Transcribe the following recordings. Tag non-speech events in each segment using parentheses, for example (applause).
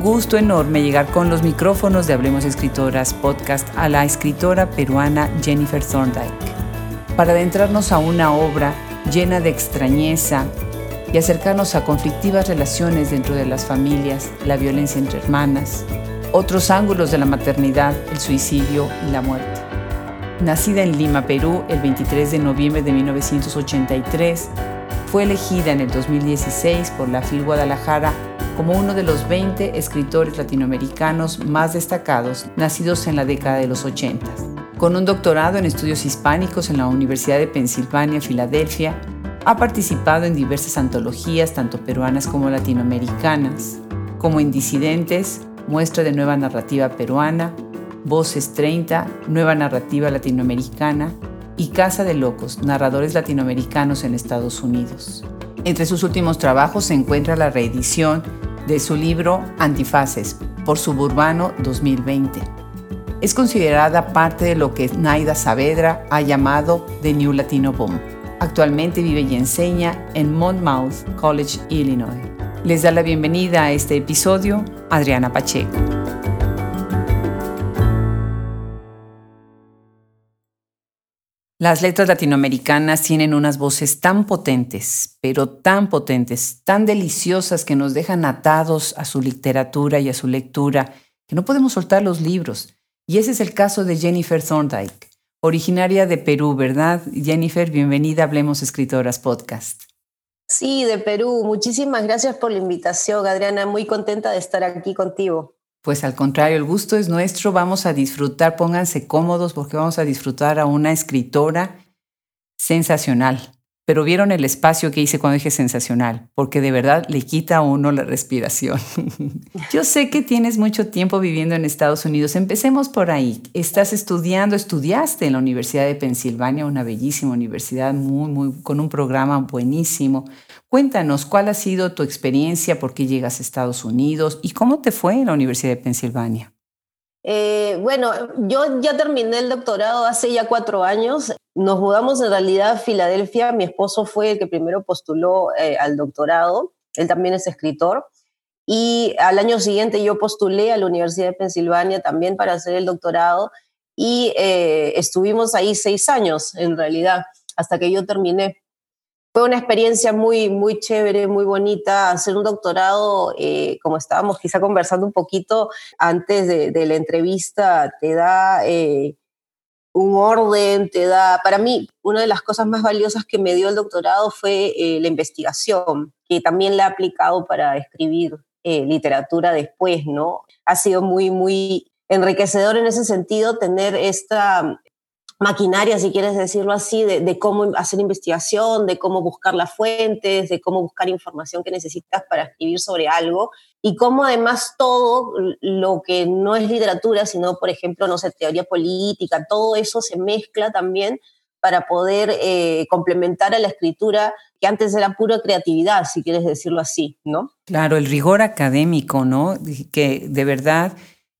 gusto enorme llegar con los micrófonos de Hablemos Escritoras podcast a la escritora peruana Jennifer Thorndike para adentrarnos a una obra llena de extrañeza y acercarnos a conflictivas relaciones dentro de las familias, la violencia entre hermanas, otros ángulos de la maternidad, el suicidio y la muerte. Nacida en Lima, Perú, el 23 de noviembre de 1983, fue elegida en el 2016 por la FIL Guadalajara como uno de los 20 escritores latinoamericanos más destacados nacidos en la década de los 80. Con un doctorado en estudios hispánicos en la Universidad de Pensilvania, Filadelfia, ha participado en diversas antologías, tanto peruanas como latinoamericanas, como en Disidentes, Muestra de Nueva Narrativa Peruana, Voces 30, Nueva Narrativa Latinoamericana y Casa de Locos, Narradores Latinoamericanos en Estados Unidos. Entre sus últimos trabajos se encuentra la reedición de su libro Antifaces por Suburbano 2020. Es considerada parte de lo que Naida Saavedra ha llamado The New Latino Boom. Actualmente vive y enseña en Monmouth College, Illinois. Les da la bienvenida a este episodio Adriana Pacheco. Las letras latinoamericanas tienen unas voces tan potentes, pero tan potentes, tan deliciosas que nos dejan atados a su literatura y a su lectura, que no podemos soltar los libros. Y ese es el caso de Jennifer Thorndike, originaria de Perú, ¿verdad? Jennifer, bienvenida a Hablemos Escritoras Podcast. Sí, de Perú. Muchísimas gracias por la invitación, Adriana. Muy contenta de estar aquí contigo. Pues al contrario, el gusto es nuestro, vamos a disfrutar, pónganse cómodos porque vamos a disfrutar a una escritora sensacional. Pero vieron el espacio que hice cuando dije sensacional, porque de verdad le quita a uno la respiración. (laughs) Yo sé que tienes mucho tiempo viviendo en Estados Unidos. Empecemos por ahí. Estás estudiando, estudiaste en la Universidad de Pensilvania, una bellísima universidad, muy, muy, con un programa buenísimo. Cuéntanos cuál ha sido tu experiencia, por qué llegas a Estados Unidos y cómo te fue en la Universidad de Pensilvania. Eh, bueno, yo ya terminé el doctorado hace ya cuatro años. Nos mudamos en realidad a Filadelfia. Mi esposo fue el que primero postuló eh, al doctorado. Él también es escritor. Y al año siguiente yo postulé a la Universidad de Pensilvania también para hacer el doctorado. Y eh, estuvimos ahí seis años, en realidad, hasta que yo terminé fue una experiencia muy, muy chévere, muy bonita. Hacer un doctorado, eh, como estábamos quizá conversando un poquito antes de, la entrevista, te da eh, un orden, te da, para mí, una de las cosas más valiosas que me dio el doctorado fue eh, la investigación, que también la he aplicado para escribir literatura después, ¿no? Ha sido muy, muy enriquecedor en ese sentido tener esta maquinaria, si quieres decirlo así, de, cómo hacer investigación, de cómo buscar las fuentes, de cómo buscar información que necesitas para escribir sobre algo y cómo además todo lo que no es literatura, sino, por ejemplo, no sé, teoría política, todo eso se mezcla también para poder eh, complementar a la escritura que antes era pura creatividad, si quieres decirlo así, ¿no? Claro, el rigor académico, ¿no? Que de verdad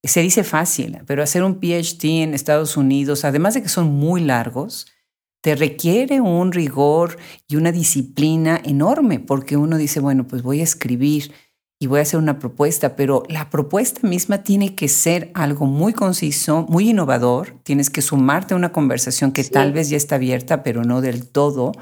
se dice fácil, pero hacer un PhD en Estados Unidos, además de que son muy largos, te requiere un rigor y una disciplina enorme, porque uno dice, bueno, pues voy a escribir y voy a hacer una propuesta, pero la propuesta misma tiene que ser algo muy conciso, muy innovador, tienes que sumarte a una conversación que tal vez ya está abierta, pero no del todo,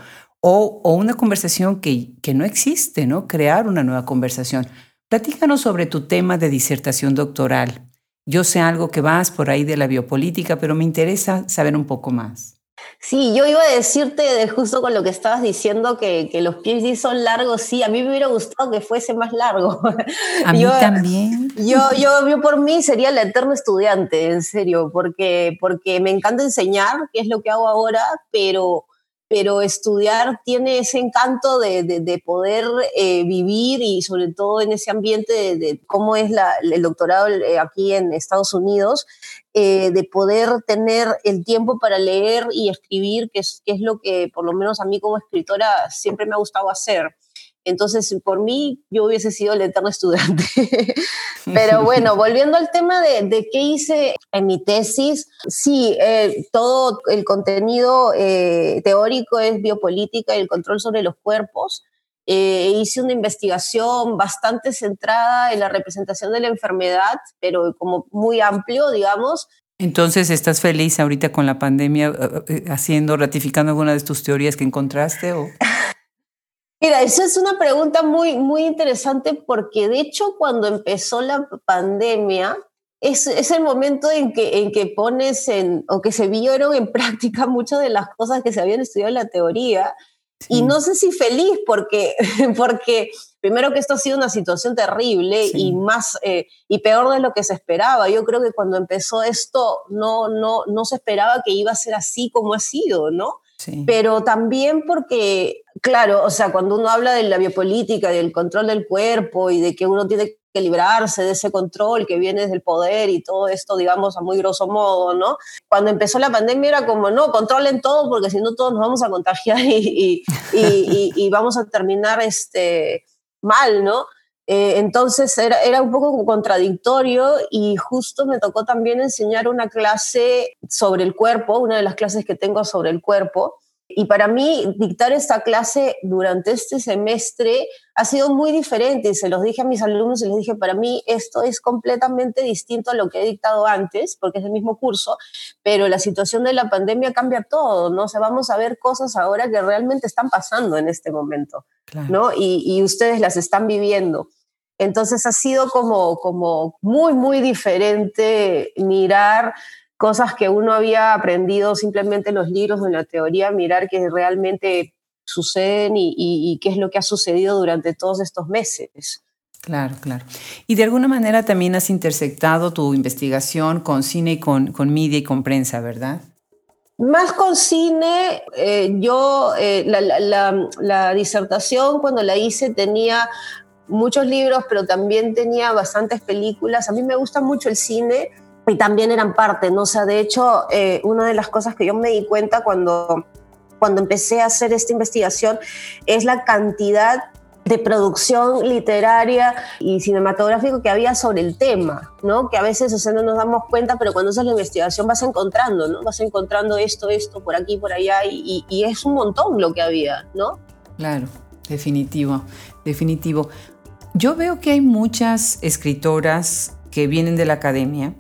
o, o una conversación que, que no existe, ¿no? Crear una nueva conversación. Platícanos sobre tu tema de disertación doctoral. Yo sé algo que vas por ahí de la biopolítica, pero me interesa saber un poco más. Sí, yo iba a decirte de justo con lo que estabas diciendo que, que, los PhD son largos, sí, a mí me hubiera gustado que fuese más largo. A mí también. Yo, yo, yo por mí sería el eterno estudiante, en serio, porque, porque me encanta enseñar, que es lo que hago ahora, pero pero estudiar tiene ese encanto de, de, poder eh, vivir y sobre todo en ese ambiente de, cómo es la, el doctorado eh, aquí en Estados Unidos, eh, de poder tener el tiempo para leer y escribir, que es, que es lo que por lo menos a mí como escritora siempre me ha gustado hacer. Entonces, por mí, yo hubiese sido el eterno estudiante. (laughs) Pero bueno, volviendo al tema de, qué hice en mi tesis, sí, eh, todo el contenido eh, teórico es biopolítica y el control sobre los cuerpos. eh, hice una investigación bastante centrada en la representación de la enfermedad, pero como muy amplio, digamos. Entonces, ¿estás feliz ahorita con la pandemia haciendo, ratificando alguna de tus teorías que encontraste? O? (laughs) Mira, esa es una pregunta muy, muy interesante porque de hecho cuando empezó la pandemia, es, es, el momento en que, en que pones en, o que se vieron en (laughs) práctica muchas de las cosas que se habían estudiado en la teoría. Y no sé si feliz, porque, (laughs) porque primero que esto ha sido una situación terrible y más eh, y peor de lo que se esperaba. Yo creo que cuando empezó esto no, no, no se esperaba que iba a ser así como ha sido, ¿no? Pero también porque, claro, o sea, cuando uno habla de la biopolítica, del control del cuerpo y de que uno tiene que librarse de ese control que viene del poder y todo esto, digamos, a muy grosso modo, ¿no? Cuando empezó la pandemia era como, no, controlen todo porque si no todos nos vamos a contagiar (laughs) y, y, y, vamos a terminar este, mal, ¿no? Eh, entonces era, era, un poco contradictorio y justo me tocó también enseñar una clase sobre el cuerpo, una de las clases que tengo sobre el cuerpo. Y para mí dictar esta clase durante este semestre ha sido muy diferente se los dije a mis alumnos y les dije, para mí esto es completamente distinto a lo que he dictado antes, porque es el mismo curso, pero la situación de la pandemia cambia todo, ¿no? O sea, vamos a ver cosas ahora que realmente están pasando en este momento, ¿no? Y, y ustedes las están viviendo. Entonces ha sido como, como muy, muy diferente mirar cosas que uno había aprendido simplemente en los libros o en la teoría, mirar que realmente suceden y, qué es lo que ha sucedido durante todos estos meses. Claro, claro. Y de alguna manera también has intersectado tu investigación con cine y con, con media y con prensa, ¿verdad? Más con cine, eh, yo eh, la, la, la, disertación cuando la hice tenía muchos libros, pero también tenía bastantes películas. A mí me gusta mucho el cine y también eran parte, ¿no? O sea, de hecho, eh, una de las cosas que yo me di cuenta cuando, cuando empecé a hacer esta investigación es la cantidad de producción literaria y cinematográfico que había sobre el tema, ¿no? Que a veces, o sea, no nos damos cuenta, pero cuando haces la investigación vas encontrando, ¿no? Vas encontrando esto, esto, por aquí, por allá, y, y es un montón lo que había, ¿no? Claro, definitivo, definitivo. Yo veo que hay muchas escritoras que vienen de la academia,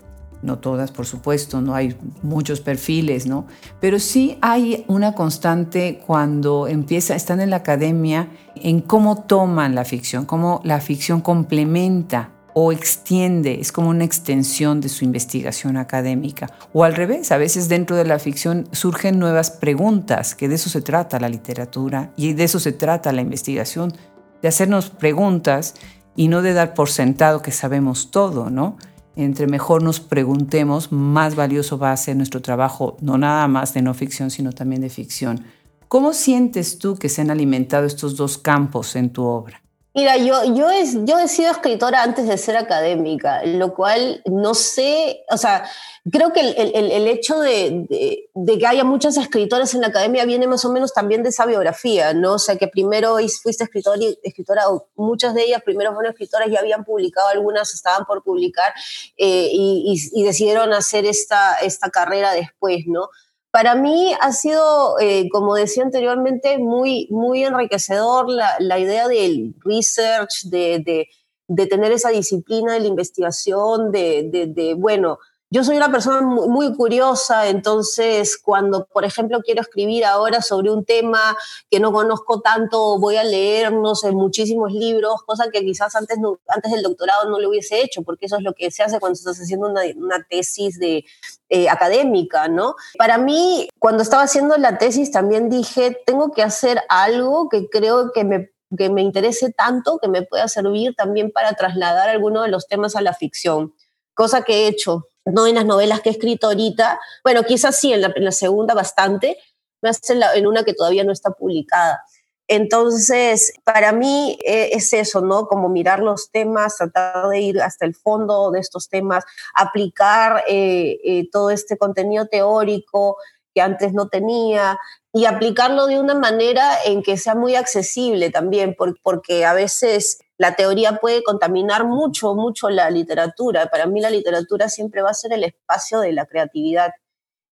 no todas, por supuesto, no hay muchos perfiles, ¿no? Pero sí hay una constante cuando empieza, están en la academia, en cómo toman la ficción, cómo la ficción complementa o extiende, es como una extensión de su investigación académica. O al revés, a veces dentro de la ficción surgen nuevas preguntas, que de eso se trata la literatura y de eso se trata la investigación de hacernos preguntas y no de dar por sentado que sabemos todo, ¿no? Entre mejor nos preguntemos, más valioso va a ser nuestro trabajo, no nada más de no ficción, sino también de ficción. ¿Cómo sientes tú que se han alimentado estos dos campos en tu obra? Mira, yo, yo, he, yo he sido escritora antes de ser académica, lo cual no sé, o sea, creo que el, el, el hecho de, de, que haya muchas escritoras en la academia viene más o menos también de esa biografía, ¿no? O sea, que primero fuiste escritora, y, escritora muchas de ellas primero fueron escritoras, ya habían publicado, algunas estaban por publicar eh, y, y, y, decidieron hacer esta, esta carrera después, ¿no? Para mí ha sido, eh, como decía anteriormente, muy, muy enriquecedor la, la idea del research, de, de, de, tener esa disciplina de la investigación, de, de bueno, yo soy una persona muy, curiosa, entonces cuando, por ejemplo, quiero escribir ahora sobre un tema que no conozco tanto, voy a leer, no sé, muchísimos libros, cosa que quizás antes, antes del doctorado no lo hubiese hecho, porque eso es lo que se hace cuando estás haciendo una, una tesis de, eh, académica, ¿no? Para mí, cuando estaba haciendo la tesis, también dije, tengo que hacer algo que creo que me que me interese tanto que me pueda servir también para trasladar algunos de los temas a la ficción, cosa que he hecho no en las novelas que he escrito ahorita, bueno, quizás sí, en la, segunda bastante, más en, en una que todavía no está publicada. Entonces, para mí eh, es eso, ¿no? Como mirar los temas, tratar de ir hasta el fondo de estos temas, aplicar eh, eh, todo este contenido teórico que antes no tenía y aplicarlo de una manera en que sea muy accesible también, porque a veces la teoría puede contaminar mucho, mucho la literatura. Para mí la literatura siempre va a ser el espacio de la creatividad.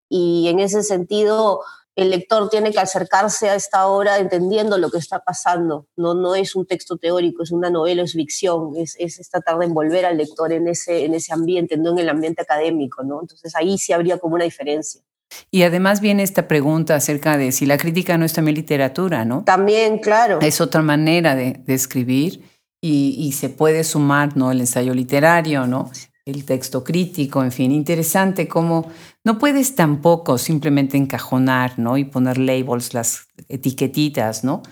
Y en ese sentido, el lector tiene que acercarse a esta obra entendiendo lo que está pasando. No, no es un texto teórico, es una novela, es ficción, es, es tratar de envolver al lector en ese, en ese ambiente, no en el ambiente académico. ¿no? Entonces ahí sí habría como una diferencia. Y además viene esta pregunta acerca de si la crítica no es también literatura, ¿no? También, claro. Es otra manera de, escribir y, y, se puede sumar, ¿no? El ensayo literario, ¿no? el texto crítico, en fin, interesante cómo no puedes tampoco simplemente encajonar, ¿no? Y poner labels, las etiquetitas, ¿no?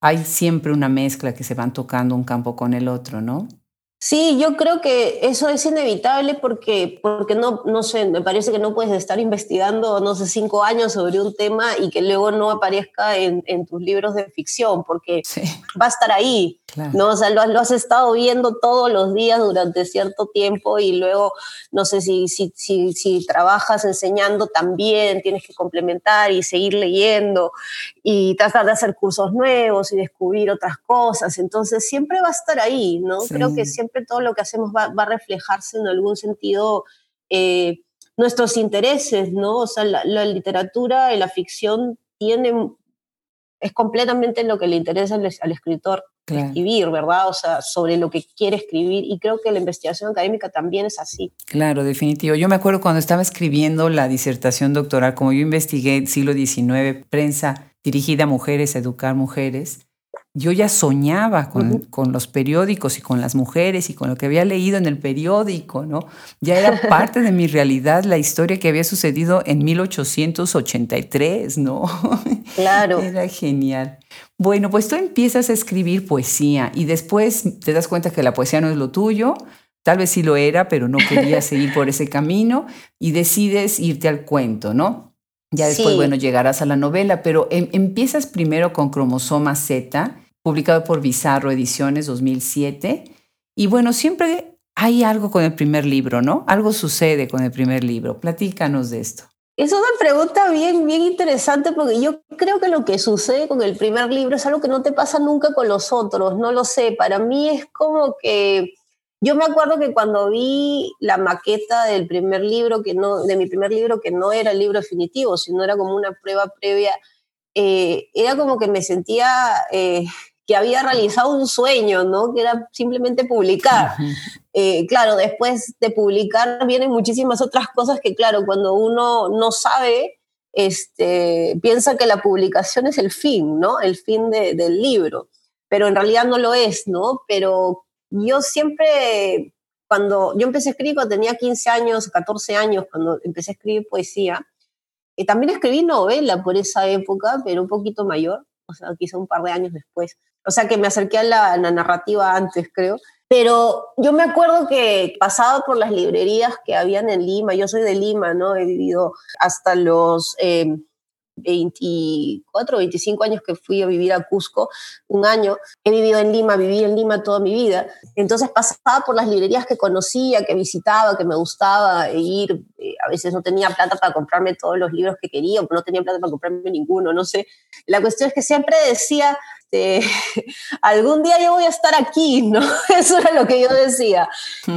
Hay siempre una mezcla que se van tocando un campo con el otro, ¿no? Sí, yo creo que eso es inevitable porque, porque no, no sé, me parece que no puedes estar investigando, no sé, cinco años sobre un tema y que luego no aparezca en, en tus libros de ficción, porque va a estar ahí, ¿no? O sea, lo, lo, has estado viendo todos los días durante cierto tiempo y luego, no sé, si, si, si, si trabajas enseñando también, tienes que complementar y seguir leyendo y tratar de hacer cursos nuevos y descubrir otras cosas, entonces siempre va a estar ahí, ¿no? Creo que siempre todo lo que hacemos va, a reflejarse en algún sentido eh, nuestros intereses, ¿no? O sea, la, literatura y la ficción tienen, es completamente lo que le interesa al, escritor escribir, ¿verdad? O sea, sobre lo que quiere escribir y creo que la investigación académica también es así. Claro, definitivo. Yo me acuerdo cuando estaba escribiendo la disertación doctoral, como yo investigué siglo XIX, prensa dirigida a mujeres, educar mujeres, yo ya soñaba con, con, los periódicos y con las mujeres y con lo que había leído en el periódico, ¿no? Ya era (laughs) parte de mi realidad la historia que había sucedido en 1883, ¿no? Claro. (laughs) Era genial. Bueno, pues tú empiezas a escribir poesía y después te das cuenta que la poesía no es lo tuyo, tal vez sí lo era, pero no querías (laughs) seguir por ese camino y decides irte al cuento, ¿no? Ya después, bueno, llegarás a la novela, pero em, empiezas primero con Cromosoma Z, publicado por Bizarro Ediciones 2007. Y bueno, siempre hay algo con el primer libro, ¿no? Algo sucede con el primer libro. Platícanos de esto. Es una pregunta bien, bien interesante porque yo creo que lo que sucede con el primer libro es algo que no te pasa nunca con los otros, no lo sé. Para mí es como que yo me acuerdo que cuando vi la maqueta del primer libro, que no, de mi primer libro, que no era el libro definitivo, sino era como una prueba previa, eh, era como que me sentía eh, que había realizado un sueño, ¿no? Que era simplemente publicar. Eh, claro, después de publicar vienen muchísimas otras cosas que, claro, cuando uno no sabe, este, piensa que la publicación es el fin, ¿no? El fin del libro. Pero en realidad no lo es, ¿no? Pero yo siempre, cuando yo empecé a escribir cuando tenía 15 años, 14 años, cuando empecé a escribir poesía, también escribí novela por esa época, pero un poquito mayor, o sea, quizá un par de años después. O sea, que me acerqué a la, narrativa antes, creo. Pero yo me acuerdo que pasaba por las librerías que habían en Lima, yo soy de Lima, ¿no? He vivido hasta los... Eh, 24, 25 años que fui a vivir a Cusco, un año. He vivido en Lima, viví en Lima toda mi vida. Entonces pasaba por las librerías que conocía, que visitaba, que me gustaba ir. Eh, a veces no tenía plata para comprarme todos los libros que quería, o no tenía plata para comprarme ninguno, no sé. La cuestión es que siempre decía, este, (laughs) algún día yo voy a estar aquí, ¿no? (laughs) Eso era lo que yo decía.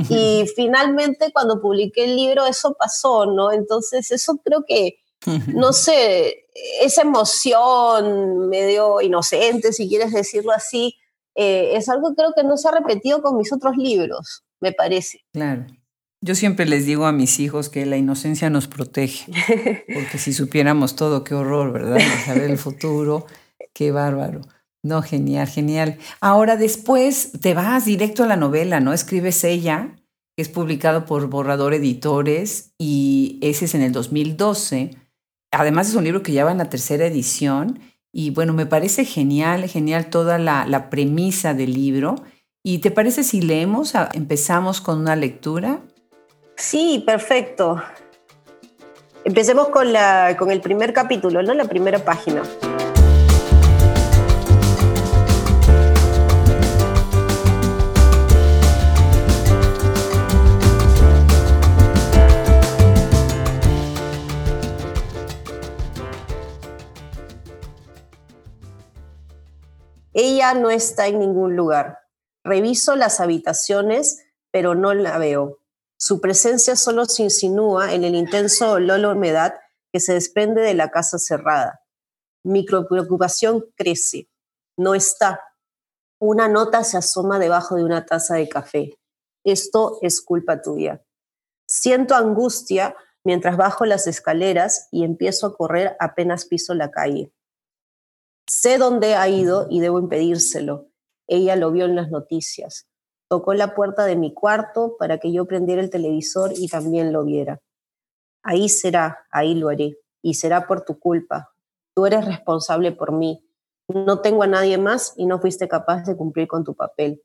Y finalmente cuando publiqué el libro eso pasó, ¿no? Entonces eso creo que no sé, esa emoción medio inocente, si quieres decirlo así, eh, es algo que creo que no se ha repetido con mis otros libros, me parece. Claro. Yo siempre les digo a mis hijos que la inocencia nos protege, (laughs) porque si supiéramos todo, qué horror, ¿verdad? Saber el futuro, qué bárbaro. No, genial, genial. Ahora después te vas directo a la novela, ¿no? Escribes ella, que es publicado por Borrador Editores, y ese es en el 2012 además es un libro que ya va en la tercera edición y bueno, me parece genial, genial toda la, premisa del libro. ¿Y te parece si leemos, empezamos con una lectura? Sí, perfecto. Empecemos con, la, con el primer capítulo, ¿no? La primera página. Ella no está en ningún lugar. Reviso las habitaciones, pero no la veo. Su presencia solo se insinúa en el intenso olor a humedad que se desprende de la casa cerrada. Mi preocupación crece. No está. Una nota se asoma debajo de una taza de café. Esto es culpa tuya. Siento angustia mientras bajo las escaleras y empiezo a correr apenas piso la calle. Sé dónde ha ido y debo impedírselo. Ella lo vio en las noticias. Tocó la puerta de mi cuarto para que yo prendiera el televisor y también lo viera. Ahí será, ahí lo haré. Y será por tu culpa. Tú eres responsable por mí. No tengo a nadie más y no fuiste capaz de cumplir con tu papel.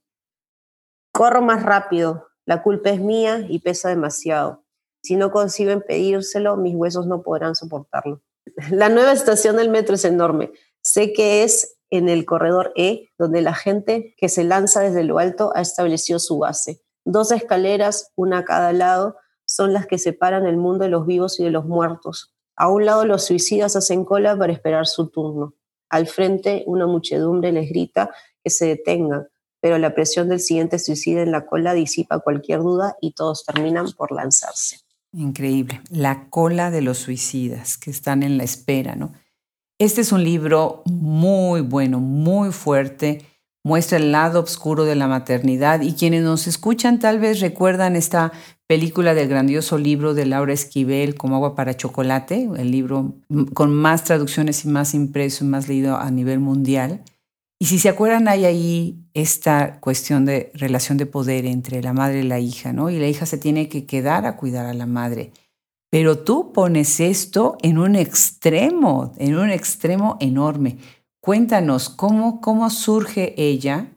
Corro más rápido. La culpa es mía y pesa demasiado. Si no consigo impedírselo, mis huesos no podrán soportarlo. La nueva estación del metro es enorme. Sé que es en el corredor E, donde la gente que se lanza desde lo alto ha establecido su base. Dos escaleras, una a cada lado, son las que separan el mundo de los vivos y de los muertos. A un lado los suicidas hacen cola para esperar su turno. Al frente una muchedumbre les grita que se detengan, pero la presión del siguiente suicida en la cola disipa cualquier duda y todos terminan por lanzarse. Increíble. La cola de los suicidas que están en la espera, ¿no? Este es un libro muy bueno, muy fuerte, muestra el lado oscuro de la maternidad y quienes nos escuchan tal vez recuerdan esta película del grandioso libro de Laura Esquivel como agua para chocolate, el libro con más traducciones y más impreso y más leído a nivel mundial. Y si se acuerdan, hay ahí esta cuestión de relación de poder entre la madre y la hija, ¿no? Y la hija se tiene que quedar a cuidar a la madre. Pero tú pones esto en un extremo, en un extremo enorme. Cuéntanos cómo, cómo surge ella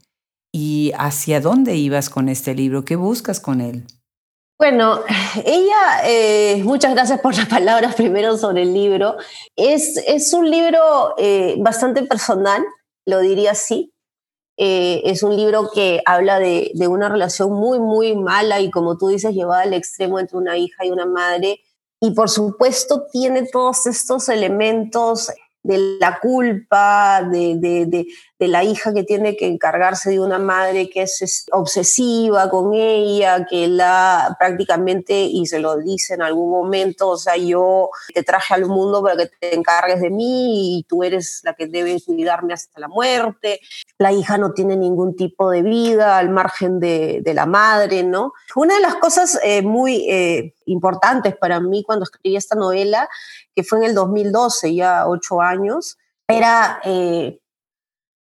y hacia dónde ibas con este libro, qué buscas con él. Bueno, (sighs) ella, eh, muchas gracias por las palabras primero sobre el libro. Es, es un libro eh, bastante personal, lo diría así. Eh, es un libro que habla de, de, una relación muy, muy mala y como tú dices, llevada al extremo entre una hija y una madre y por supuesto tiene todos estos elementos de la culpa, de, de, la hija que tiene que encargarse de una madre que es obsesiva con ella, que la prácticamente, y se lo dice en algún momento, o sea, yo te traje al mundo para que te encargues de mí y tú eres la que debe cuidarme hasta la muerte. La hija no tiene ningún tipo de vida al margen de, de la madre, ¿no? Una de las cosas eh, muy eh, importantes para mí cuando escribí esta novela que fue en el 2012, ya ocho años, era eh,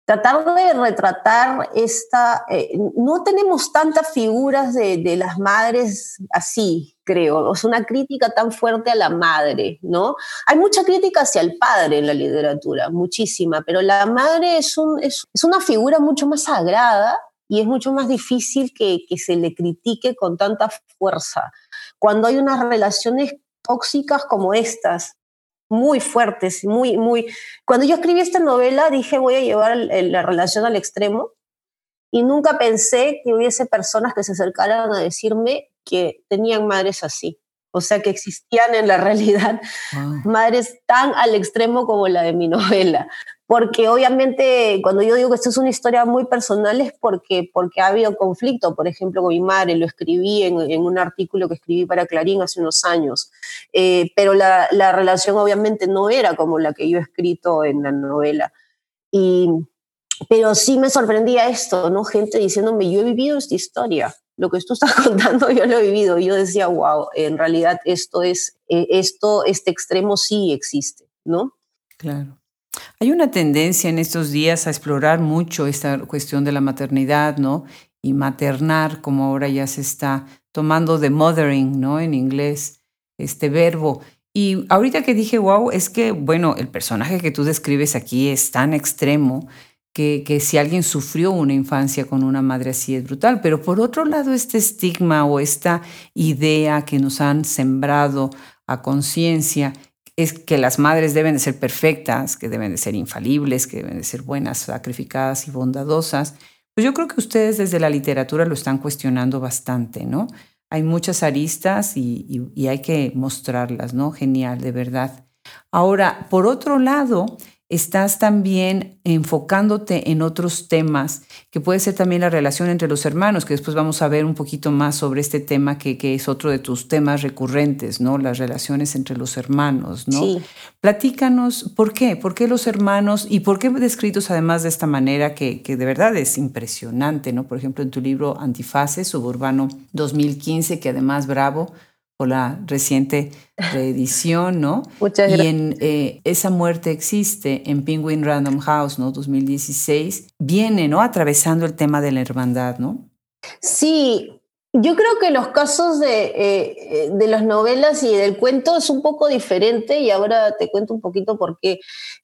tratar de retratar esta... Eh, no tenemos tantas figuras de, las madres así, creo. Es una crítica tan fuerte a la madre, ¿no? Hay mucha crítica hacia el padre en la literatura, muchísima, pero la madre es, un, es, es una figura mucho más sagrada y es mucho más difícil que, que se le critique con tanta fuerza. Cuando hay unas relaciones tóxicas como estas, muy fuertes, muy, muy... Cuando yo escribí esta novela dije voy a llevar la relación al extremo y nunca pensé que hubiese personas que se acercaran a decirme que tenían madres así. O sea, que existían en la (laughs) realidad madres tan al extremo como la de mi novela porque obviamente cuando yo digo que esto es una historia muy personal es porque, porque ha habido conflicto, por ejemplo, con mi madre, lo escribí en, en un artículo que escribí para Clarín hace unos años, eh, pero la, la, relación obviamente no era como la que yo he escrito en la novela. Y, pero sí me sorprendía esto, ¿no? Gente diciéndome, yo he vivido esta historia, lo que tú estás (laughs) contando yo lo he vivido. Y yo decía, wow, en realidad esto es, eh, esto, este extremo sí existe, ¿no? Claro. Hay una tendencia en estos días a explorar mucho esta cuestión de la maternidad, ¿no? Y maternar, como ahora ya se está tomando de mothering, ¿no? En inglés, este verbo. Y ahorita que dije, wow, es que, bueno, el personaje que tú describes aquí es tan extremo que, que, si alguien sufrió una infancia con una madre así es brutal. Pero por otro lado, este estigma o esta idea que nos han sembrado a conciencia es que las madres deben de ser perfectas, que deben de ser infalibles, que deben de ser buenas, sacrificadas y bondadosas. Pues yo creo que ustedes desde la literatura lo están cuestionando bastante, ¿no? Hay muchas aristas y, hay que mostrarlas, ¿no? Genial, de verdad. Ahora, por otro lado, estás también enfocándote en otros temas, que puede ser también la relación entre los hermanos, que después vamos a ver un poquito más sobre este tema que, que es otro de tus temas recurrentes, ¿no? Las relaciones entre los hermanos, ¿no? Sí. Platícanos, ¿por qué? ¿Por qué los hermanos y por qué descritos además de esta manera que, que de verdad es impresionante, ¿no? Por ejemplo, en tu libro Antifase, Suburbano 2015, que además Bravo o la reciente (laughs) reedición, ¿no? Muchas gracias. Y en eh, Esa muerte existe en Penguin Random House, ¿no? 2016, viene, ¿no? Atravesando el tema de la hermandad, ¿no? Sí, yo creo que los casos de, eh, de las novelas y del cuento es un poco diferente y ahora te cuento un poquito por qué.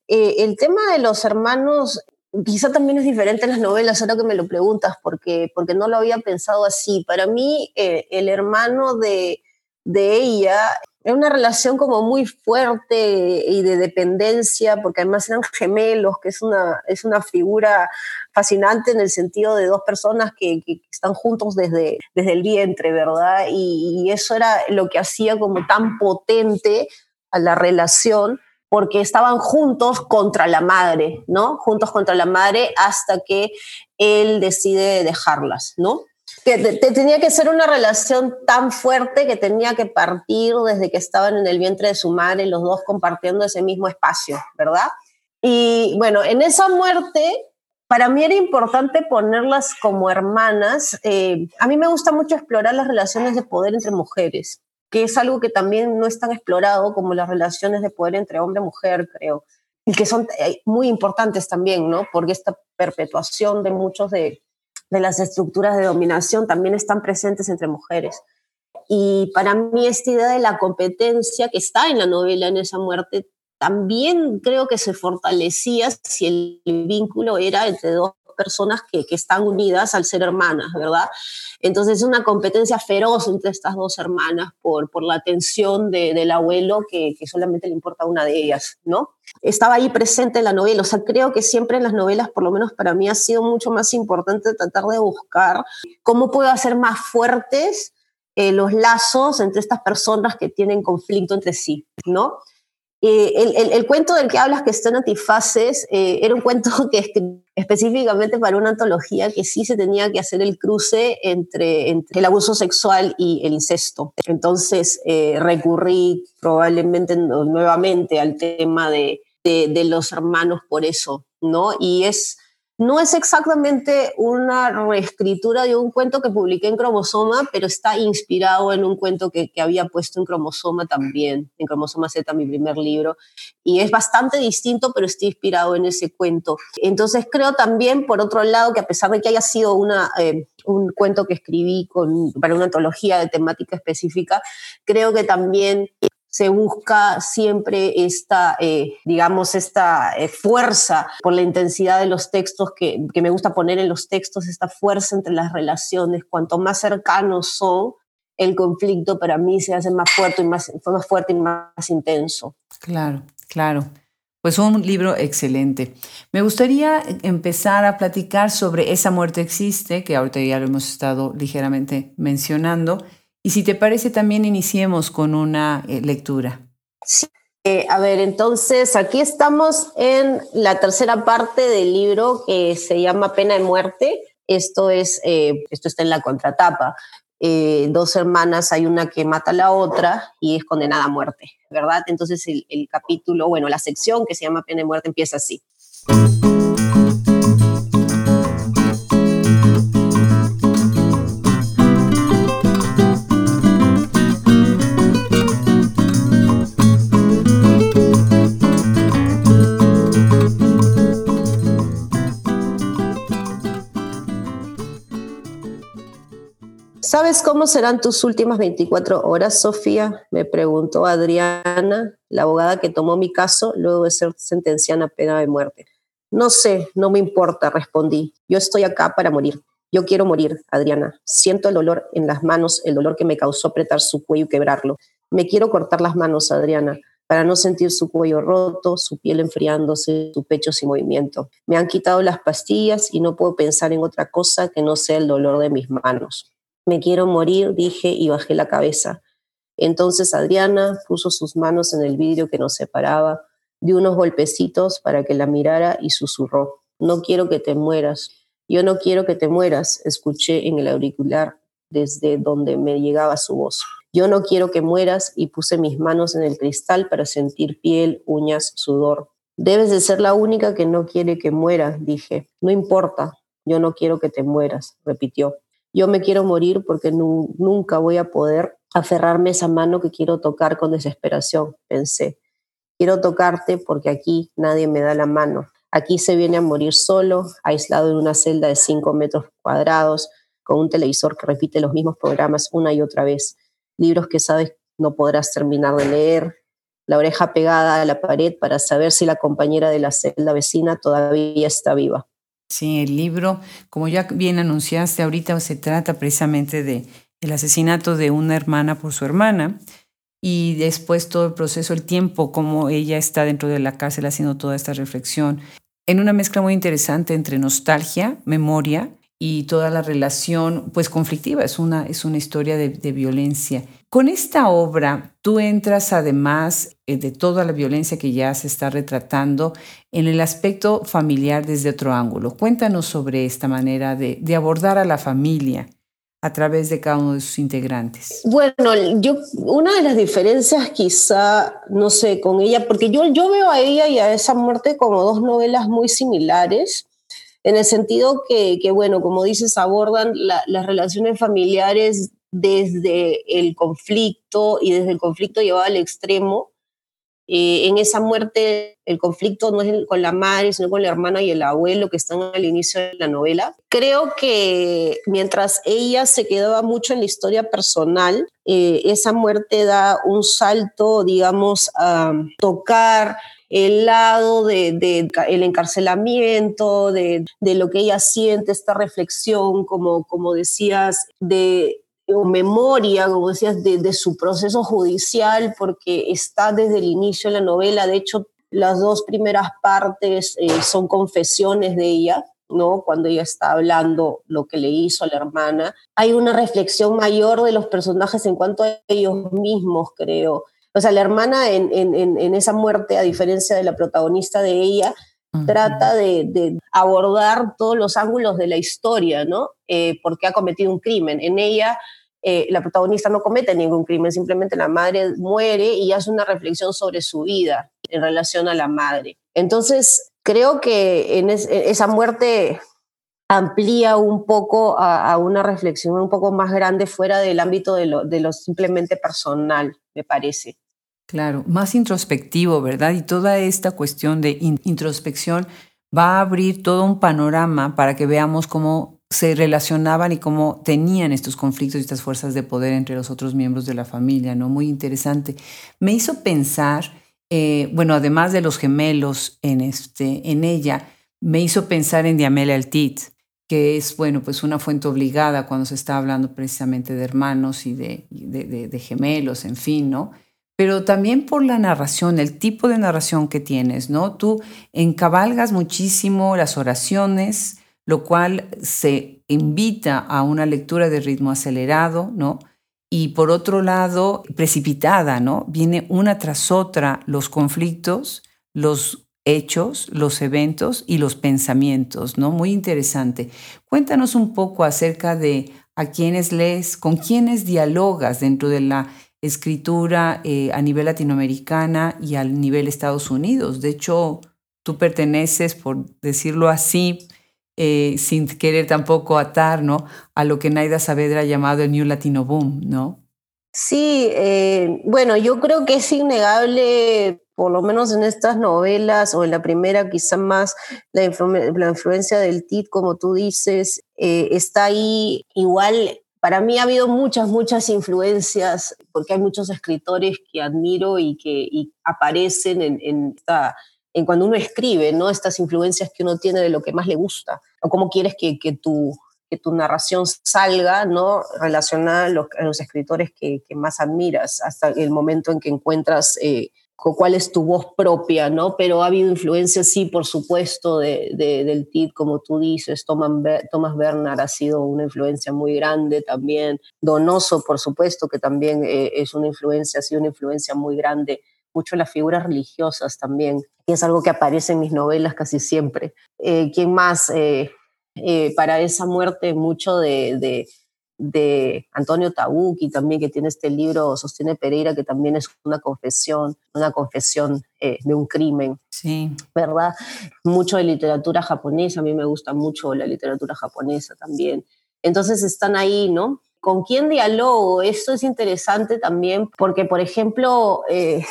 Eh, el tema de los hermanos quizá también es diferente en las novelas, ahora que me lo preguntas, porque, porque no lo había pensado así. Para mí, el hermano de, de ella era una relación como muy fuerte y de dependencia, porque además eran gemelos, que es una, es una figura fascinante en el sentido de dos personas que, están juntos desde, desde el vientre, ¿verdad? Y, y, eso era lo que hacía como tan potente a la relación, porque estaban juntos contra la madre, ¿no? Juntos contra la madre hasta que él decide dejarlas, ¿no? Que tenía que ser una relación tan fuerte que tenía que partir desde que estaban en el vientre de su madre, los dos compartiendo ese mismo espacio, ¿verdad? Y bueno, en esa muerte, para mí era importante ponerlas como hermanas. Eh, a mí me gusta mucho explorar las relaciones de poder entre mujeres, que es algo que también no es tan explorado como las relaciones de poder entre hombre y mujer, creo. Y que son eh, muy importantes también, ¿no? Porque esta perpetuación de muchos de, de las estructuras de dominación también están presentes entre mujeres. Y para mí esta idea de la competencia que está en la novela, en esa muerte, también creo que se fortalecía si el vínculo era entre dos personas que, que, están unidas al ser hermanas, ¿verdad? Entonces es una competencia feroz entre estas dos hermanas por, por la atención de, del abuelo que, que, solamente le importa a una de ellas, ¿no? Estaba ahí presente en la novela, o sea, creo que siempre en las novelas, por lo menos para mí, ha sido mucho más importante tratar de buscar cómo puedo hacer más fuertes eh, los lazos entre estas personas que tienen conflicto entre sí, ¿no? Eh, el, cuento del que hablas, que está en Antifaces, eh, era un cuento (laughs) que específicamente para una antología que sí se tenía que hacer el cruce entre, el abuso sexual y el incesto. Entonces eh, recurrí probablemente nuevamente al tema de, de, de, los hermanos por eso, ¿no? Y es no es exactamente una reescritura de un cuento que publiqué en Cromosoma, pero está inspirado en un cuento que, había puesto en Cromosoma también, en Cromosoma Z, mi primer libro. Y es bastante distinto, pero está inspirado en ese cuento. Entonces creo también, por otro lado, que a pesar de que haya sido una, eh, un cuento que escribí para una antología de temática específica, creo que también se busca siempre esta, eh, digamos, esta eh, fuerza por la intensidad de los textos que, que, me gusta poner en los textos, esta fuerza entre las relaciones. Cuanto más cercanos son, el conflicto para mí se hace más fuerte y más, más fuerte y más intenso. Claro, claro. Pues un libro excelente. Me gustaría empezar a platicar sobre Esa muerte existe, que ahorita ya lo hemos estado ligeramente mencionando, y si te parece, también iniciemos con una eh, lectura. Sí. Eh, a ver, entonces aquí estamos en la tercera parte del libro que se llama Pena de Muerte. Esto, es, eh, esto está en la contratapa. dos hermanas, hay una que mata a la otra y es condenada a muerte, ¿verdad? Entonces el, el capítulo, bueno, la sección que se llama Pena de Muerte empieza así. ¿Sabes cómo serán tus últimas 24 horas, Sofía? Me preguntó Adriana, la abogada que tomó mi caso luego de ser sentenciada a pena de muerte. No sé, no me importa, respondí. Yo estoy acá para morir. Yo quiero morir, Adriana. Siento el dolor en las manos, el dolor que me causó apretar su cuello y quebrarlo. Me quiero cortar las manos, Adriana, para no sentir su cuello roto, su piel enfriándose, su pecho sin movimiento. Me han quitado las pastillas y no puedo pensar en otra cosa que no sea el dolor de mis manos. Me quiero morir, dije y bajé la cabeza. Entonces Adriana puso sus manos en el vidrio que nos separaba, dio unos golpecitos para que la mirara y susurró, no quiero que te mueras, yo no quiero que te mueras, escuché en el auricular desde donde me llegaba su voz. Yo no quiero que mueras y puse mis manos en el cristal para sentir piel, uñas, sudor. Debes de ser la única que no quiere que muera, dije. No importa, yo no quiero que te mueras, repitió. Yo me quiero morir porque nunca voy a poder aferrarme a esa mano que quiero tocar con desesperación, pensé. Quiero tocarte porque aquí nadie me da la mano. Aquí se viene a morir solo, aislado en una celda de cinco metros cuadrados, con un televisor que repite los mismos programas una y otra vez, libros que sabes no podrás terminar de leer, la oreja pegada a la pared para saber si la compañera de la celda vecina todavía está viva. Sí, el libro, como ya bien anunciaste ahorita, se trata precisamente de el asesinato de una hermana por su hermana y después todo el proceso, el tiempo, como ella está dentro de la cárcel haciendo toda esta reflexión, en una mezcla muy interesante entre nostalgia, memoria y toda la relación pues conflictiva, es una, es una historia de, violencia. Con esta obra tú entras además eh, de toda la violencia que ya se está retratando en el aspecto familiar desde otro ángulo. Cuéntanos sobre esta manera de, de abordar a la familia a través de cada uno de sus integrantes? Bueno, yo una de las diferencias quizá, no sé, con ella, porque yo, yo veo a ella y a esa muerte como dos novelas muy similares en el sentido que, bueno, como dices, abordan las relaciones familiares desde el conflicto y desde el conflicto llevado al extremo. Eh, en esa muerte, el conflicto no es con la madre, sino con la hermana y el abuelo que están al inicio de la novela. Creo que mientras ella se quedaba mucho en la historia personal, eh, esa muerte da un salto, digamos, a tocar el lado del de, el encarcelamiento, de, de, lo que ella siente, esta reflexión, como, como decías, de memoria, como decías, de, de su proceso judicial, porque está desde el inicio de la novela, de hecho, las dos primeras partes eh, son confesiones de ella, ¿no? Cuando ella está hablando lo que le hizo a la hermana. Hay una reflexión mayor de los personajes en cuanto a ellos mismos, creo. O sea, la hermana en, en, esa muerte, a diferencia de la protagonista de ella, trata de, abordar todos los ángulos de la historia, ¿no? Eh, porque ha cometido un crimen. En ella, eh, la protagonista no comete ningún crimen, simplemente la madre muere y hace una reflexión sobre su vida en relación a la madre. Entonces, creo que en esa muerte amplía un poco a, una reflexión un poco más grande fuera del ámbito de lo, de lo simplemente personal, me parece. Claro, más introspectivo, ¿verdad? Y toda esta cuestión de introspección va a abrir todo un panorama para que veamos cómo se relacionaban y cómo tenían estos conflictos y estas fuerzas de poder entre los otros miembros de la familia, ¿no? Muy interesante. Me hizo pensar, eh, bueno, además de los gemelos en, este, en ella, me hizo pensar en Diamela Altit, que es, bueno, pues una fuente obligada cuando se está hablando precisamente de hermanos y de, gemelos, en fin, ¿no? Pero también por la narración, el tipo de narración que tienes, ¿no? Tú encabalgas muchísimo las oraciones, lo cual se invita a una lectura de ritmo acelerado, ¿no? Y por otro lado, precipitada, ¿no? Viene una tras otra los conflictos, los hechos, los eventos y los pensamientos, ¿no? Muy interesante. Cuéntanos un poco acerca de a quiénes lees, con quiénes dialogas dentro de la escritura eh, a nivel latinoamericana y al nivel Estados Unidos. De hecho, tú perteneces, por decirlo así, eh, sin querer tampoco atar, ¿no? A lo que Naida Saavedra ha llamado el New Latino Boom, ¿no? Sí, eh, bueno, yo creo que es innegable, por lo menos en estas novelas, o en la primera quizá más, la, influencia del TIT, como tú dices, está ahí igual para mí ha habido muchas, muchas influencias, porque hay muchos escritores que admiro y que aparecen en, cuando uno escribe, ¿no? Estas influencias que uno tiene de lo que más le gusta, o cómo quieres que, que, tu, que tu narración salga, ¿no? Relacionada a los, escritores que, que, más admiras, hasta el momento en que encuentras... Eh, cuál es tu voz propia, ¿no? Pero ha habido influencia, sí, por supuesto, de, del TIT, como tú dices, Thomas, Bernard ha sido una influencia muy grande también, Donoso, por supuesto, que también eh, es una influencia, ha sido una influencia muy grande mucho las figuras religiosas también, que es algo que aparece en mis novelas casi siempre. Eh, ¿Quién más? Eh, eh, para esa muerte mucho de, de, Antonio Tabucchi también, que tiene este libro, Sostiene Pereira, que también es una confesión, una confesión de un crimen. Sí. ¿Verdad? Mucho de literatura japonesa, a mí me gusta mucho la literatura japonesa también. Entonces están ahí, ¿no? ¿Con quién dialogo? Esto es interesante también porque, por ejemplo, eh,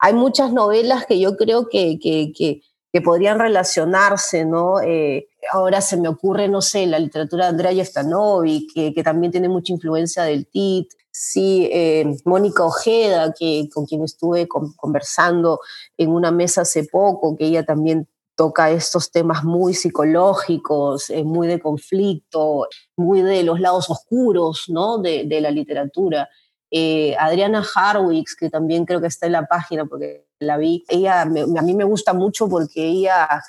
hay muchas novelas que yo creo que, que, que, podrían relacionarse, ¿no? Eh, ahora se me ocurre, no sé, la literatura de Andrea Yestanovic, que, que también tiene mucha influencia del TIT. Sí, eh, Mónica Ojeda, que, con quien estuve conversando en una mesa hace poco, que ella también toca estos temas muy psicológicos, eh, muy de conflicto, muy de los lados oscuros ¿no? de, la literatura. Eh, Adriana Harwicks, que también creo que está en la página porque la vi, ella a mí me gusta mucho porque ella,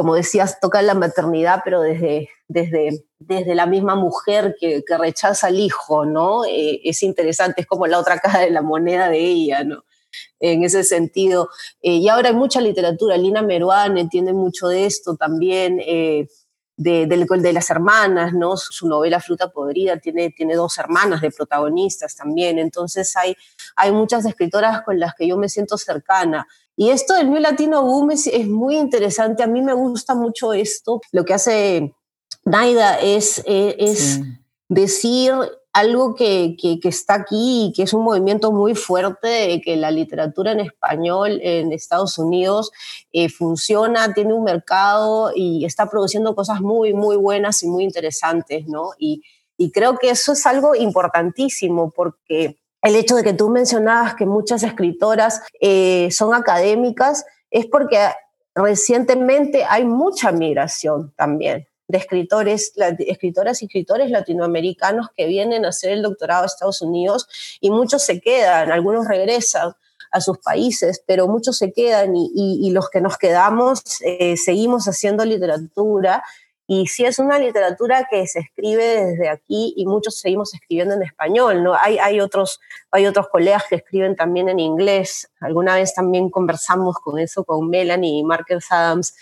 como decías, toca la maternidad, pero desde, desde, desde la misma mujer que, rechaza al hijo, ¿no? Eh, es interesante, es como la otra cara de la moneda de ella, ¿no? en ese sentido. Eh, y ahora hay mucha literatura, Lina Meruane tiene mucho de esto también, eh, de, de, las hermanas, ¿no? Su novela Fruta Podrida tiene, tiene dos hermanas de protagonistas también, entonces hay, hay muchas escritoras con las que yo me siento cercana. Y esto del New Latino Boom es, muy interesante, a mí me gusta mucho esto, lo que hace Naida es, eh, es decir algo que, que, está aquí y que es un movimiento muy fuerte que la literatura en español en Estados Unidos eh, funciona, tiene un mercado y está produciendo cosas muy, muy buenas y muy interesantes, ¿no? Y, y creo que eso es algo importantísimo porque el hecho de que tú mencionabas que muchas escritoras eh, son académicas es porque recientemente hay mucha migración también de escritores, escritoras y escritores latinoamericanos que vienen a hacer el doctorado a Estados Unidos y muchos se quedan, algunos regresan a sus países, pero muchos se quedan y, los que nos quedamos eh, seguimos haciendo literatura y sí es una literatura que se escribe desde aquí y muchos seguimos escribiendo en español, ¿no? Hay, hay, otros, hay otros colegas que escriben también en inglés. Alguna vez también conversamos con eso con Melanie y Marcus Adams,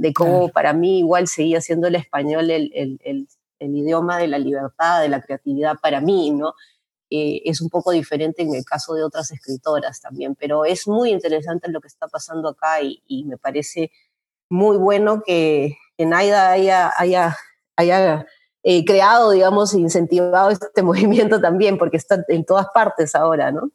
de cómo para mí igual seguía siendo el español el, el, el, idioma de la libertad, de la creatividad para mí, ¿no? Eh, es un poco diferente en el caso de otras escritoras también, pero es muy interesante lo que está pasando acá y, y me parece muy bueno que, que Naida haya, haya, haya eh, creado, digamos, incentivado este (laughs) movimiento también, porque está en todas partes ahora, ¿no?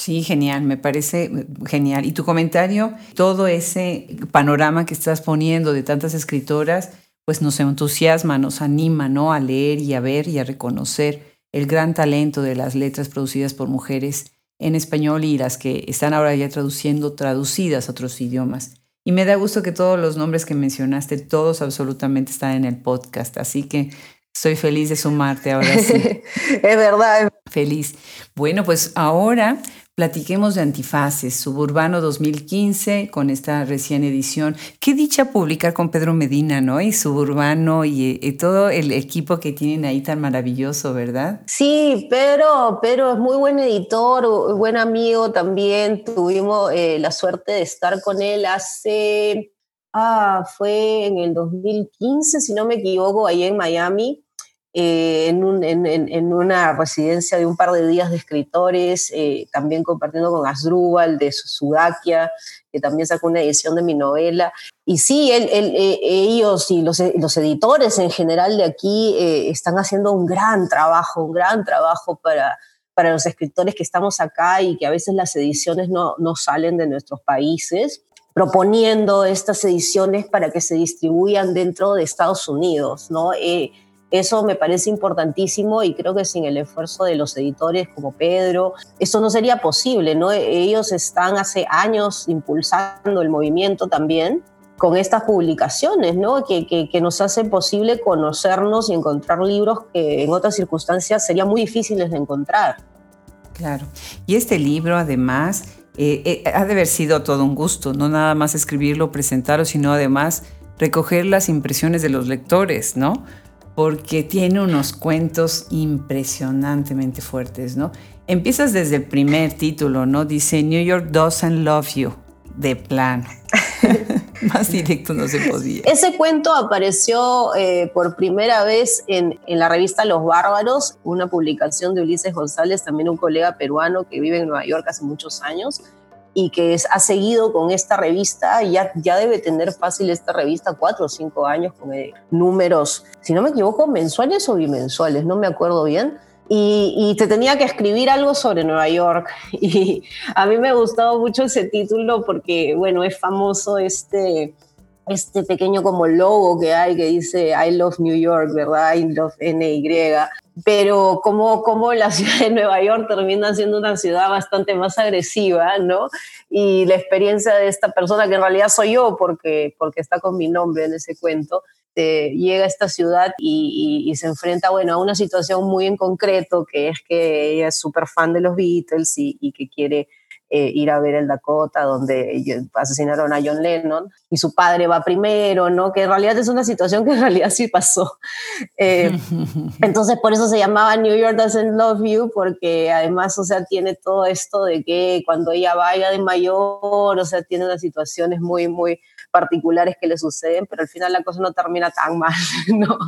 Sí, genial, me parece eh, genial. Y tu comentario, todo ese panorama que estás poniendo de tantas escritoras, pues nos entusiasma, nos anima, ¿no? A leer y a ver y a reconocer el gran talento de las letras producidas por mujeres en español y las que están ahora ya traduciendo, traducidas a otros idiomas. Y me da gusto que todos los nombres que mencionaste, todos absolutamente están en el podcast, así que soy feliz de sumarte ahora sí. (laughs) es verdad. Feliz. Bueno, pues ahora Platiquemos de Antifaces, Suburbano 2015, con esta recién edición. Qué dicha publicar con Pedro Medina, ¿no? Y Suburbano y, todo el equipo que tienen ahí tan maravilloso, ¿verdad? Sí, pero, pero es muy buen editor, buen amigo también. Tuvimos eh, la suerte de estar con él hace, ah, fue en el 2015, si no me equivoco, ahí en Miami. Eh, en, una residencia de un par de días de escritores, eh, también compartiendo con Asdrúbal de Sudakia, que también sacó una edición de mi novela. Y sí, él, eh, ellos y los, los, editores en general de aquí están haciendo un gran trabajo, un gran trabajo para, para los escritores que estamos acá y que a veces las ediciones no, no salen de nuestros países proponiendo estas ediciones para que se distribuyan dentro de Estados Unidos, ¿no? Eso me parece importantísimo y creo que sin el esfuerzo de los editores como Pedro, esto no sería posible, ¿no? Ellos están hace años impulsando el movimiento también con estas publicaciones, ¿no? Que, que, nos hacen posible conocernos y encontrar libros que en otras circunstancias serían muy difíciles de encontrar. Claro. Y este libro, además, eh, eh, ha de haber sido todo un gusto, no nada más escribirlo, presentarlo, sino además recoger las impresiones de los lectores, ¿no? Porque tiene unos cuentos impresionantemente fuertes, ¿no? Empiezas desde el primer título, ¿no? Dice New York doesn't love you, de plano. (laughs) Más directo no se podía. Ese cuento apareció eh, por primera vez en, en, la revista Los Bárbaros, una publicación de Ulises González, también un colega peruano que vive en Nueva York hace muchos años y que es, ha seguido con esta revista, ya, ya debe tener fácil esta revista cuatro o cinco años con eh, números, si no me equivoco, mensuales o bimensuales, no me acuerdo bien. Y, y, te tenía que escribir algo sobre Nueva York. (laughs) Y a mí me gustaba mucho ese título porque, bueno, es famoso este, este pequeño como logo que hay que dice I love New York, ¿verdad? I love NY pero como, como la ciudad de Nueva York termina siendo una ciudad bastante más agresiva, ¿no? Y la experiencia de esta persona, que en realidad soy yo, porque, porque está con mi nombre en ese cuento, eh, llega a esta ciudad y, se enfrenta, bueno, a una situación muy en concreto, que es que ella es súper fan de los Beatles y que quiere eh, ir a ver el Dakota, donde asesinaron a John Lennon, y su padre va primero, ¿no? Que en realidad es una situación que en realidad sí pasó. (laughs) Eh, entonces, por eso se llamaba New York Doesn't Love You, porque además, o sea, tiene todo esto de que cuando ella vaya de mayor, o sea, tiene unas situaciones muy, muy particulares que le suceden, pero al final la cosa no termina tan mal, (laughs) ¿no?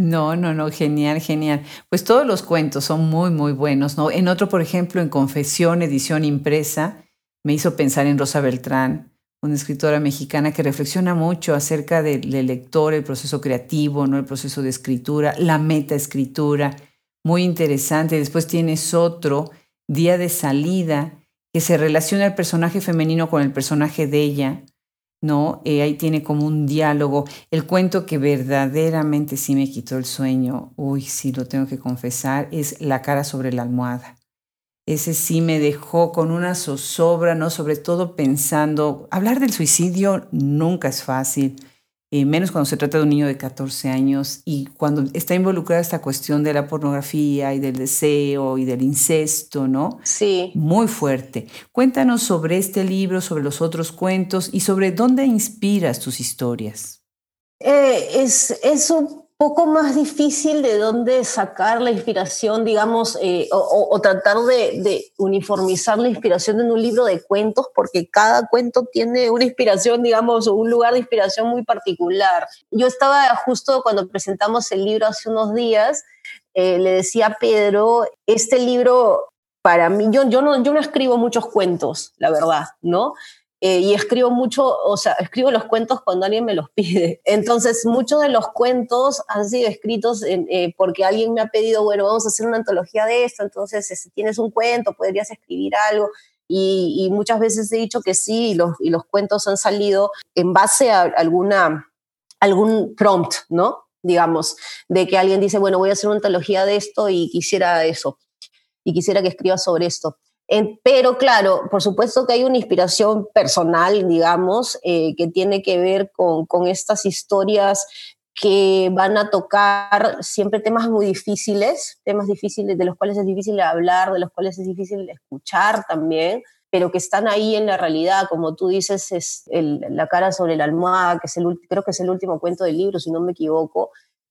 No, no, no, genial, genial. Pues todos los cuentos son muy, muy buenos, ¿no? En otro, por ejemplo, en Confesión, edición impresa, me hizo pensar en Rosa Beltrán, una escritora mexicana que reflexiona mucho acerca del, lector, el proceso creativo, ¿no? El proceso de escritura, la metaescritura, muy interesante. Después tienes otro, Día de Salida, que se relaciona el personaje femenino con el personaje de ella, ¿no? Eh, ahí tiene como un diálogo. El cuento que verdaderamente sí me quitó el sueño, uy, sí lo tengo que confesar, es La cara sobre la almohada. Ese sí me dejó con una zozobra, ¿no? Sobre todo pensando, hablar del suicidio nunca es fácil eh, menos cuando se trata de un niño de 14 años y cuando está involucrada esta cuestión de la pornografía y del deseo y del incesto, ¿no? Sí. Muy fuerte. Cuéntanos sobre este libro, sobre los otros cuentos y sobre dónde inspiras tus historias. Eh, es, es un poco más difícil de dónde sacar la inspiración, digamos, eh, o, tratar de, uniformizar la inspiración en un libro de cuentos, porque cada cuento tiene una inspiración, digamos, un lugar de inspiración muy particular. Yo estaba justo cuando presentamos el libro hace unos días, eh, le decía a Pedro, este libro para mí, yo, yo, no, yo no escribo muchos cuentos, la verdad, ¿no? Eh, y escribo mucho, o sea, escribo los cuentos cuando alguien me los pide. (laughs) Entonces, muchos de los cuentos han sido escritos eh, porque alguien me ha pedido, bueno, vamos a hacer una antología de esto, entonces si este, tienes un cuento, podrías escribir algo. Y, muchas veces he dicho que sí, y los, y los cuentos han salido en base a alguna, algún prompt, ¿no? Digamos, de que alguien dice, bueno, voy a hacer una antología de esto y quisiera eso, y quisiera que escribas sobre esto pero claro, por supuesto que hay una inspiración personal, digamos, eh, que tiene que ver con, con estas historias que van a tocar siempre temas muy difíciles, temas difíciles de los cuales es difícil hablar, de los cuales es difícil escuchar también, pero que están ahí en la realidad, como tú dices, es la cara sobre la almohada, que es el, creo que es el último cuento del libro, si no me equivoco,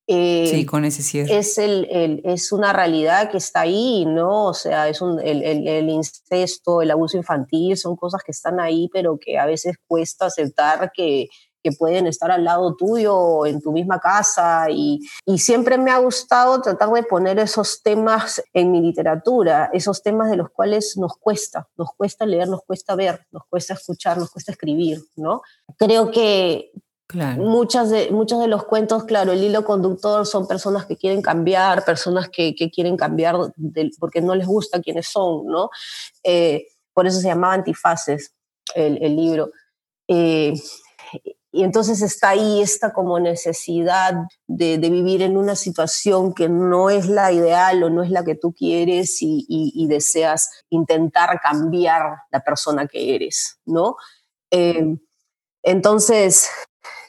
sí, eh, con ese cierre. Es, el, es una realidad que está ahí, ¿no? O sea, es un, el, el, incesto, el abuso infantil, son cosas que están ahí, pero que a veces cuesta aceptar que, que pueden estar al lado tuyo en tu misma casa y, y, siempre me ha gustado tratar de poner esos temas en mi literatura, esos temas de los cuales nos cuesta, nos cuesta leer, nos cuesta ver, nos cuesta escuchar, nos cuesta escribir, ¿no? Creo que, Muchas de, muchos de los cuentos, claro, el hilo conductor son personas que quieren cambiar, personas que, que quieren cambiar porque no les gusta quienes son, ¿no? Eh, por eso se llamaba Antifaces el, el libro. Eh, y entonces está ahí esta como necesidad de, de, vivir en una situación que no es la ideal o no es la que tú quieres y, y, y deseas intentar cambiar la persona que eres, ¿no? Eh, entonces,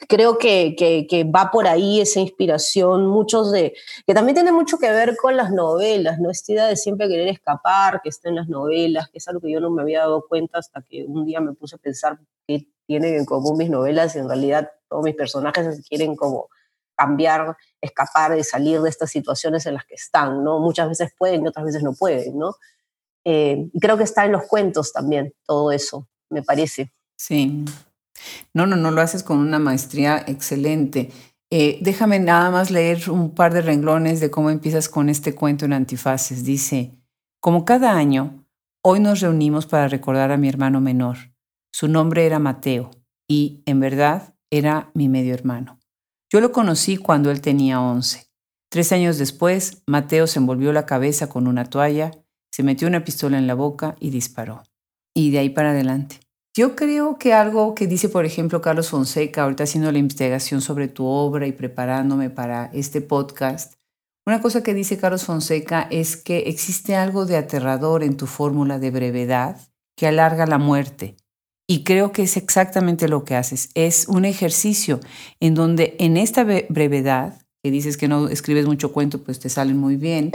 creo que, que, va por ahí esa inspiración, muchos de, que también tiene mucho que ver con las novelas, ¿no? Esta idea de siempre querer escapar, que está en las novelas, que es algo que yo no me había dado cuenta hasta que un día me puse a pensar qué tienen en común mis novelas y en realidad todos mis personajes quieren como cambiar escapar y salir de estas situaciones en las que están, ¿no? Muchas veces pueden y otras veces no pueden, ¿no? Eh, creo que está en los cuentos también todo eso, me parece. Sí. No, no, no lo haces con una maestría excelente. Eh, déjame nada más leer un par de renglones de cómo empiezas con este cuento en Antifaces. Dice, como cada año, hoy nos reunimos para recordar a mi hermano menor. Su nombre era Mateo y, en verdad, era mi medio hermano. Yo lo conocí cuando él tenía 11. Tres años después, Mateo se envolvió la cabeza con una toalla, se metió una pistola en la boca y disparó. Y de ahí para adelante. Yo creo que algo que dice, por ejemplo, Carlos Fonseca, ahorita haciendo la investigación sobre tu obra y preparándome para este podcast, una cosa que dice Carlos Fonseca es que existe algo de aterrador en tu fórmula de brevedad que alarga la muerte. Y creo que es exactamente lo que haces. Es un ejercicio en donde en esta brevedad, que dices que no escribes mucho cuento, pues te salen muy bien,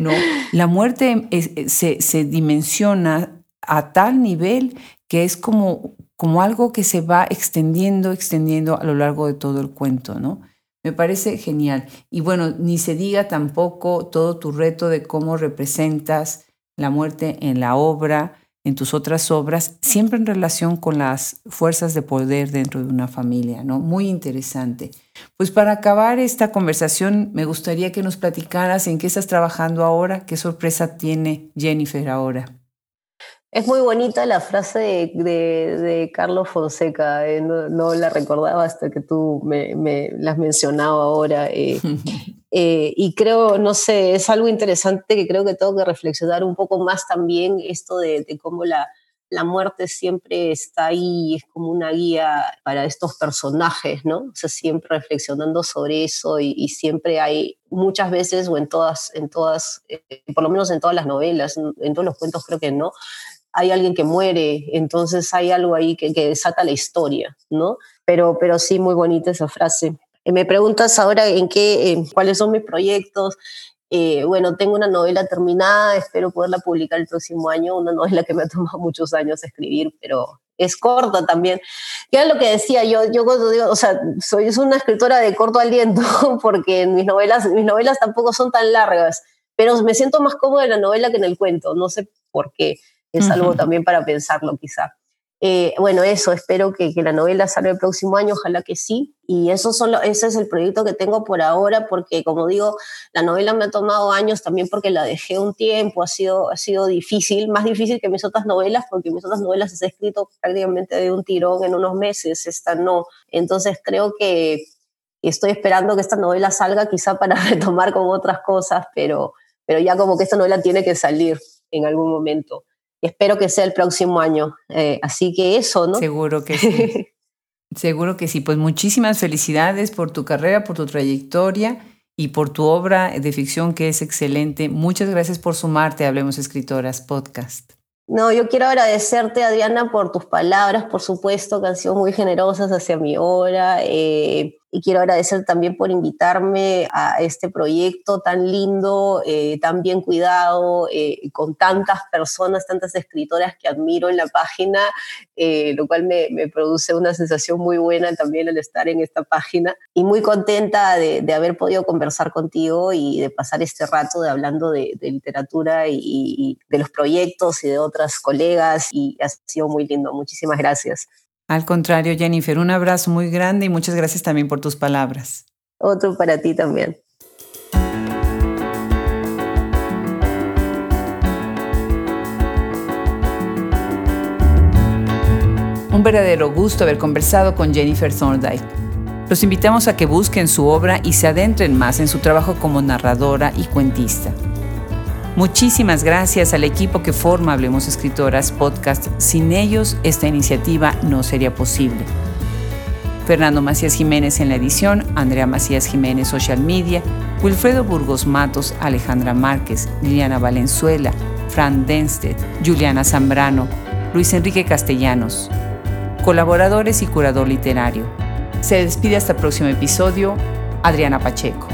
¿no? (laughs) La muerte se, se dimensiona a tal nivel que es como, como algo que se va extendiendo, extendiendo a lo largo de todo el cuento, ¿no? Me parece genial. Y bueno, ni se diga tampoco todo tu reto de cómo representas la muerte en la obra, en tus otras obras, siempre en relación con las fuerzas de poder dentro de una familia, ¿no? Muy interesante. Pues para acabar esta conversación, me gustaría que nos platicaras en qué estás trabajando ahora, qué sorpresa tiene Jennifer ahora. Es muy bonita la frase de, Carlos Fonseca, eh, no, la recordaba hasta que tú me, me la has mencionado ahora. Eh, (laughs) eh, y creo, no sé, es algo interesante que creo que tengo que reflexionar un poco más también, esto de, cómo la, la muerte siempre está ahí, es como una guía para estos personajes, ¿no? O sea, siempre reflexionando sobre eso y, siempre hay muchas veces o en todas, en todas, por lo menos en todas las novelas, en todos los cuentos creo que no, hay alguien que muere, entonces hay algo ahí que, que desata la historia, ¿no? Pero, pero sí, muy bonita esa frase. Eh, me preguntas ahora en qué, cuáles son mis proyectos. Eh, bueno, tengo una novela terminada, espero poderla publicar el próximo año, una novela que me ha tomado (laughs) muchos años escribir, pero es corta también. Ya lo que decía yo, yo cuando digo, o sea, soy una escritora de corto aliento (laughs) porque mis novelas, mis novelas tampoco son tan largas, pero me siento más cómoda en la novela que en el cuento, no sé por qué es algo también para pensarlo quizá. Eh, bueno, eso, espero que, que, la novela salga el próximo año, ojalá que sí. Y eso solo, ese es el proyecto que tengo por ahora, porque como digo, la novela me ha tomado años también porque la dejé un tiempo, ha sido, ha sido difícil, más difícil que mis otras novelas, porque mis otras novelas se escrito prácticamente de un tirón en unos meses, esta no. Entonces creo que estoy esperando que esta novela salga quizá para (laughs) retomar con otras cosas, pero, pero ya como que esta novela tiene que salir en algún momento espero que sea el próximo año. Eh, así que eso, ¿no? Seguro que sí. (laughs) Seguro que sí. Pues muchísimas felicidades por tu carrera, por tu trayectoria y por tu obra de ficción que es excelente. Muchas gracias por sumarte a Hablemos Escritoras Podcast. No, yo quiero agradecerte, Adriana, por tus palabras, por supuesto, que han sido muy generosas hacia mi obra. Eh, y quiero agradecer también por invitarme a este proyecto tan lindo, eh, tan bien cuidado, eh, con tantas personas, tantas escritoras que admiro en la página, eh, lo cual me, me, produce una sensación muy buena también al estar en esta página y muy contenta de, de haber podido conversar contigo y de pasar este rato de hablando de, de literatura y, y de los proyectos y de otras colegas y ha sido muy lindo. Muchísimas gracias. Al contrario, Jennifer, un abrazo muy grande y muchas gracias también por tus palabras. Otro para ti también. Un verdadero gusto haber conversado con Jennifer Thorndike. Los invitamos a que busquen su obra y se adentren más en su trabajo como narradora y cuentista. Muchísimas gracias al equipo que forma Hablemos Escritoras Podcast. Sin ellos, esta iniciativa no sería posible. Fernando Macías Jiménez en la edición, Andrea Macías Jiménez Social Media, Wilfredo Burgos Matos, Alejandra Márquez, Liliana Valenzuela, Fran Denstedt, Juliana Zambrano, Luis Enrique Castellanos. Colaboradores y curador literario. Se despide hasta el próximo episodio, Adriana Pacheco.